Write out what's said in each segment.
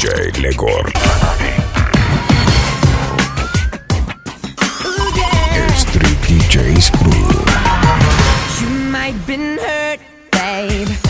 DJ Legor. Street DJ's crew. You might been hurt, babe.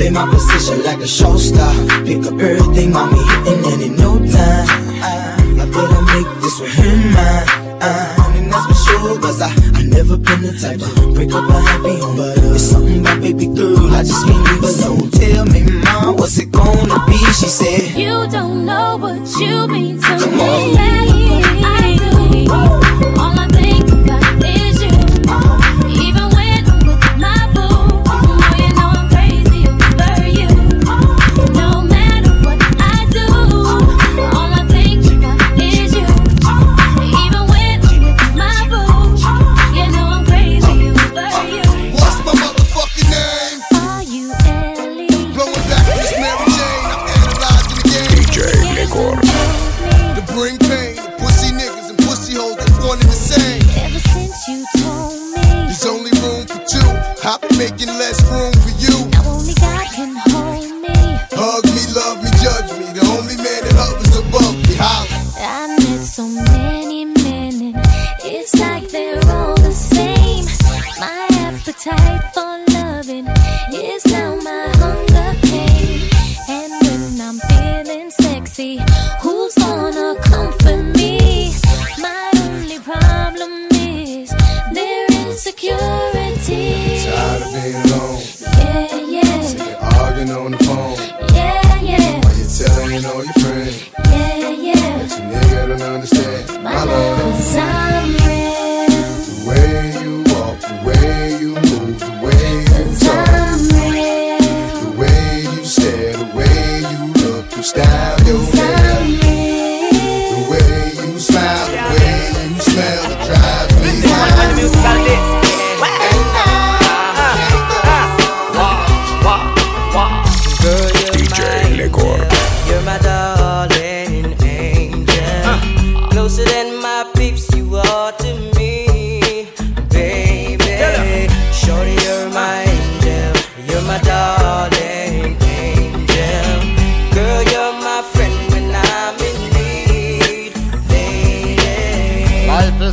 Play my position like a show star. Pick up everything, mommy, hitting and in no time. I, put better make this with him mine. I that's for sure, cause I, I never been the type to break up a happy home. But uh, it's something about baby girl, I just can't leave alone. Tell me, mom, what's it gonna be? She said, You don't know what you mean to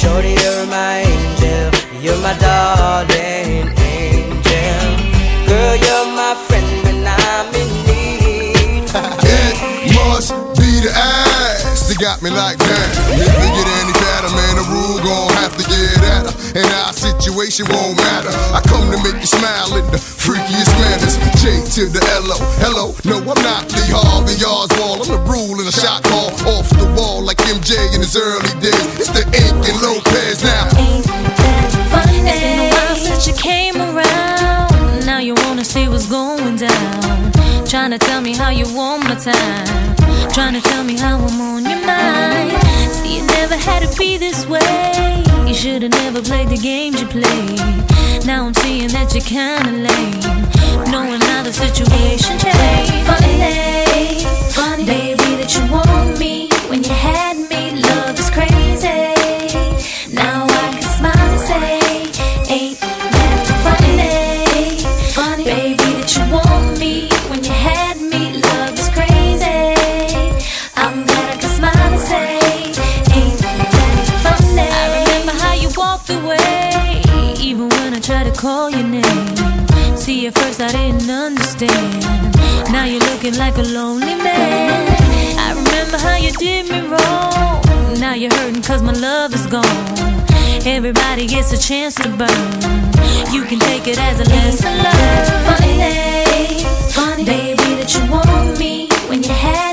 Shorty, you're my angel. You're my darling angel. Girl, you're my friend when I'm in need. It must be the that got me like that. If we get any fatter, man, the Rule gon' have to get at her. And our situation won't matter. I come to make you smile in the freakiest manners. J to the L-O. Hello, no, I'm not Lee Harvey Oswald. I'm the Rule in a shot call off the wall like MJ in his early days. It's the Inc. and Lopez now. Ain't that funny? It's been a while since you came around. Now you wanna see what's going down. Trying to tell me how you want my time. Trying to tell me how I'm on your mind. See, it never had to be this way. You should've never played the games you played. Now I'm seeing that you're kinda lame. Knowing how the situation changed. Funny, funny, Everybody gets a chance to burn. You can take it as a lesson. Funny, funny, baby, that you want me when you had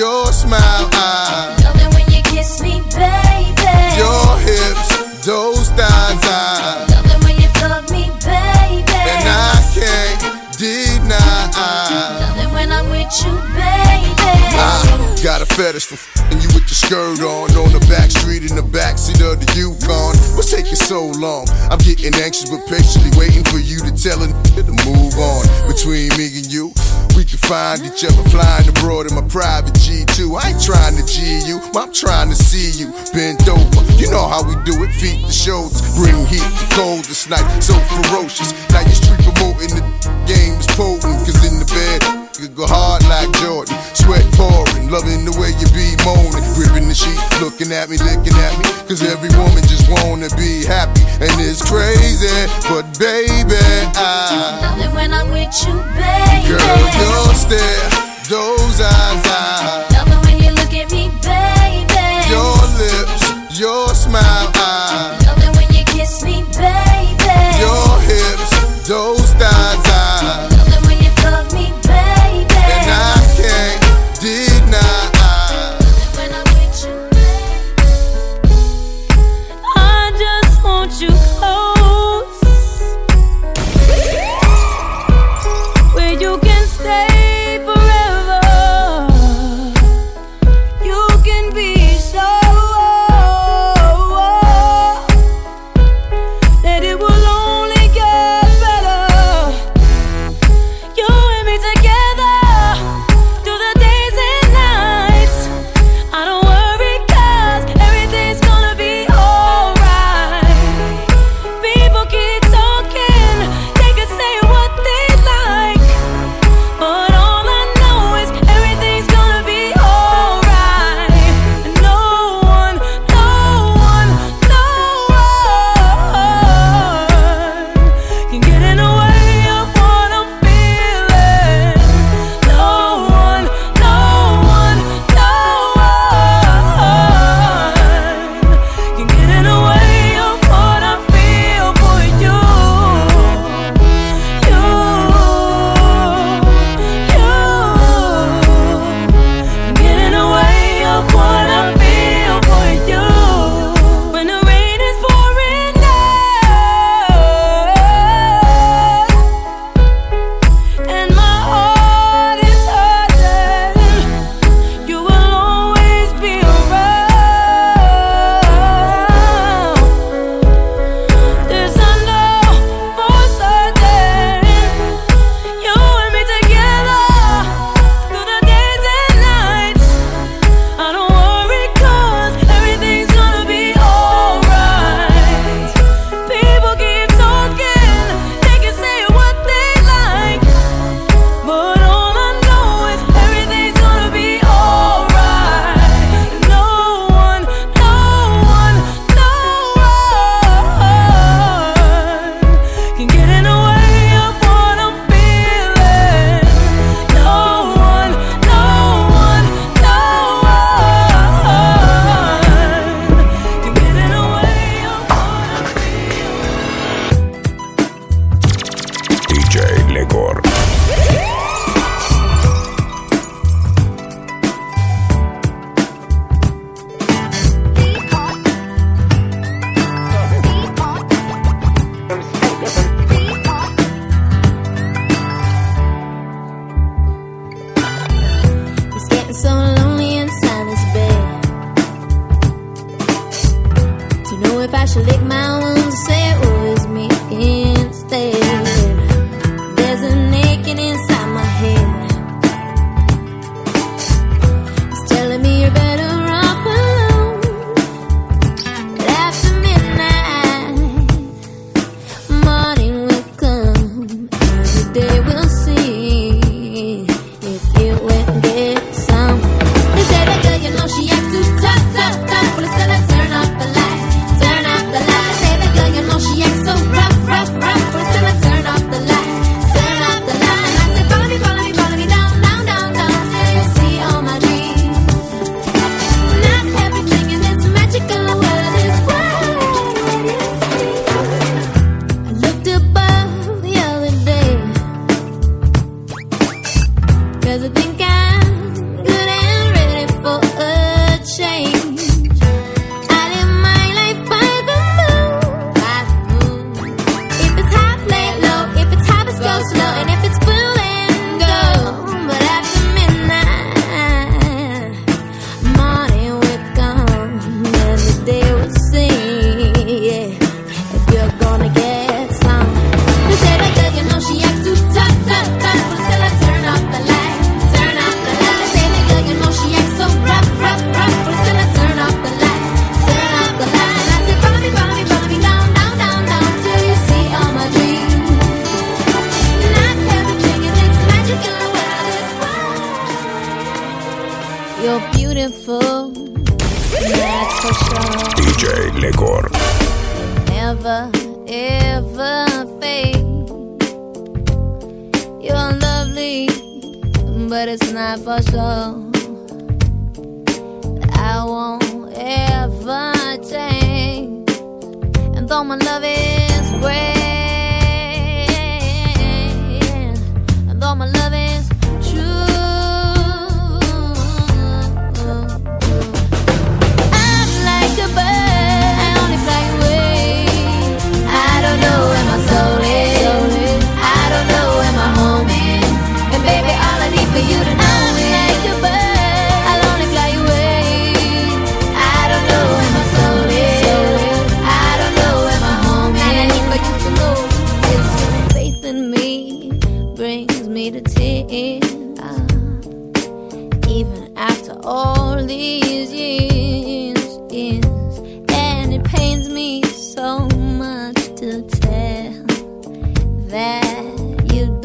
your smile, eyes. Fetish for fing you with your skirt on on the back street in the backseat of the Yukon. What's taking so long? I'm getting anxious but patiently waiting for you to tell a nigga to move on. Between me and you, we can find each other flying abroad in my private G2. I ain't trying to G you, I'm trying to see you bent over. You know how we do it, feet to shoulders, bring heat to cold this night, so ferocious. Now you street promoting the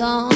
that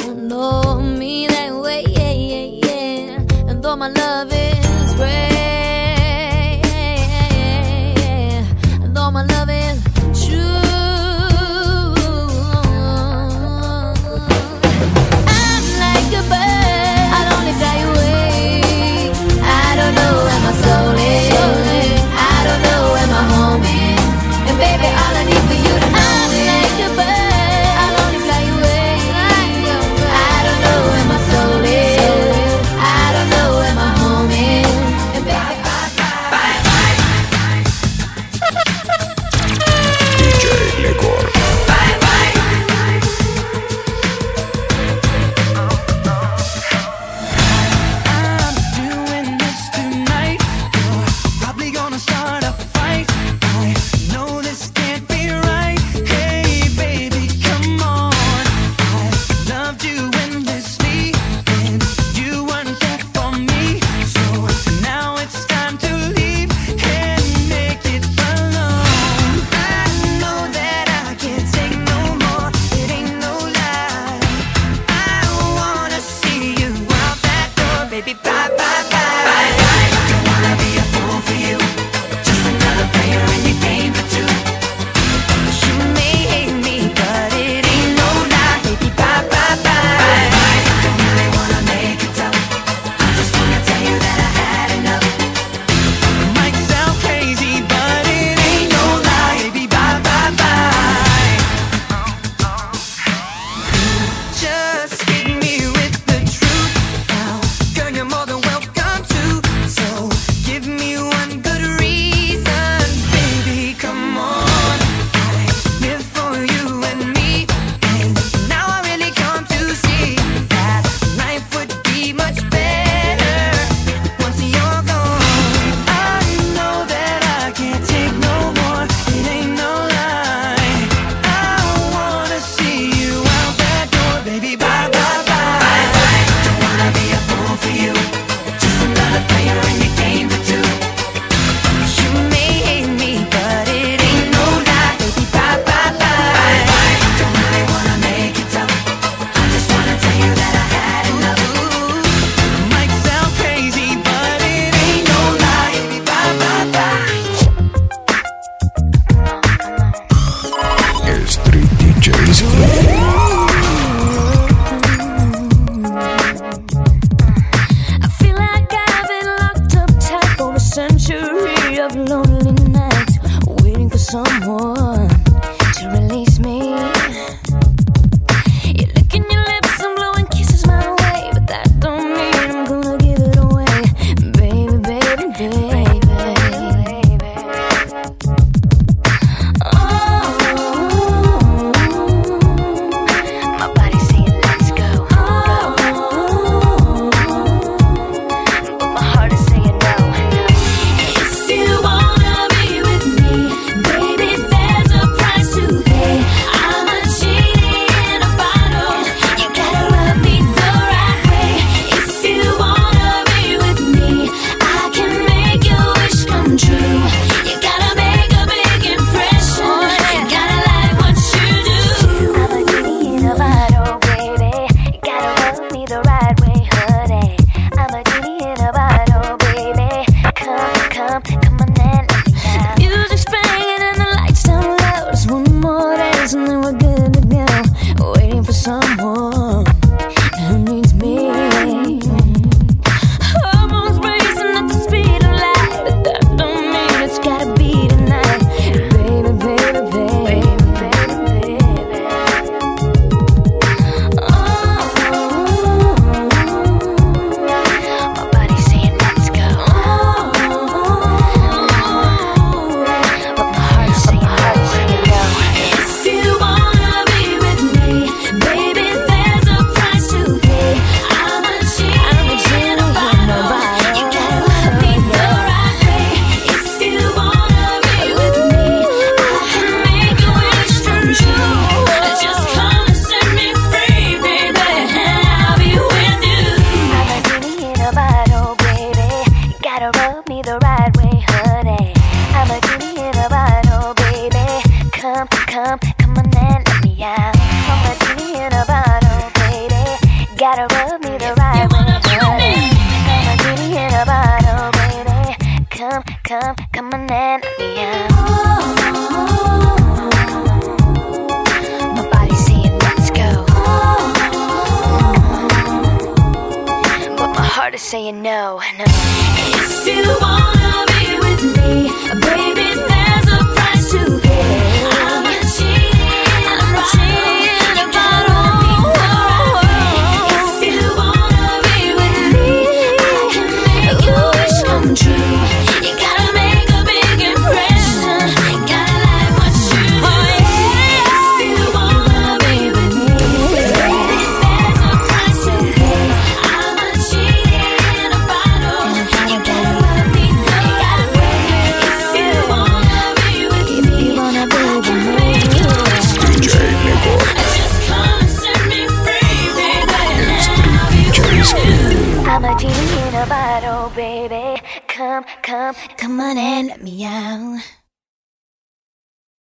rub me the right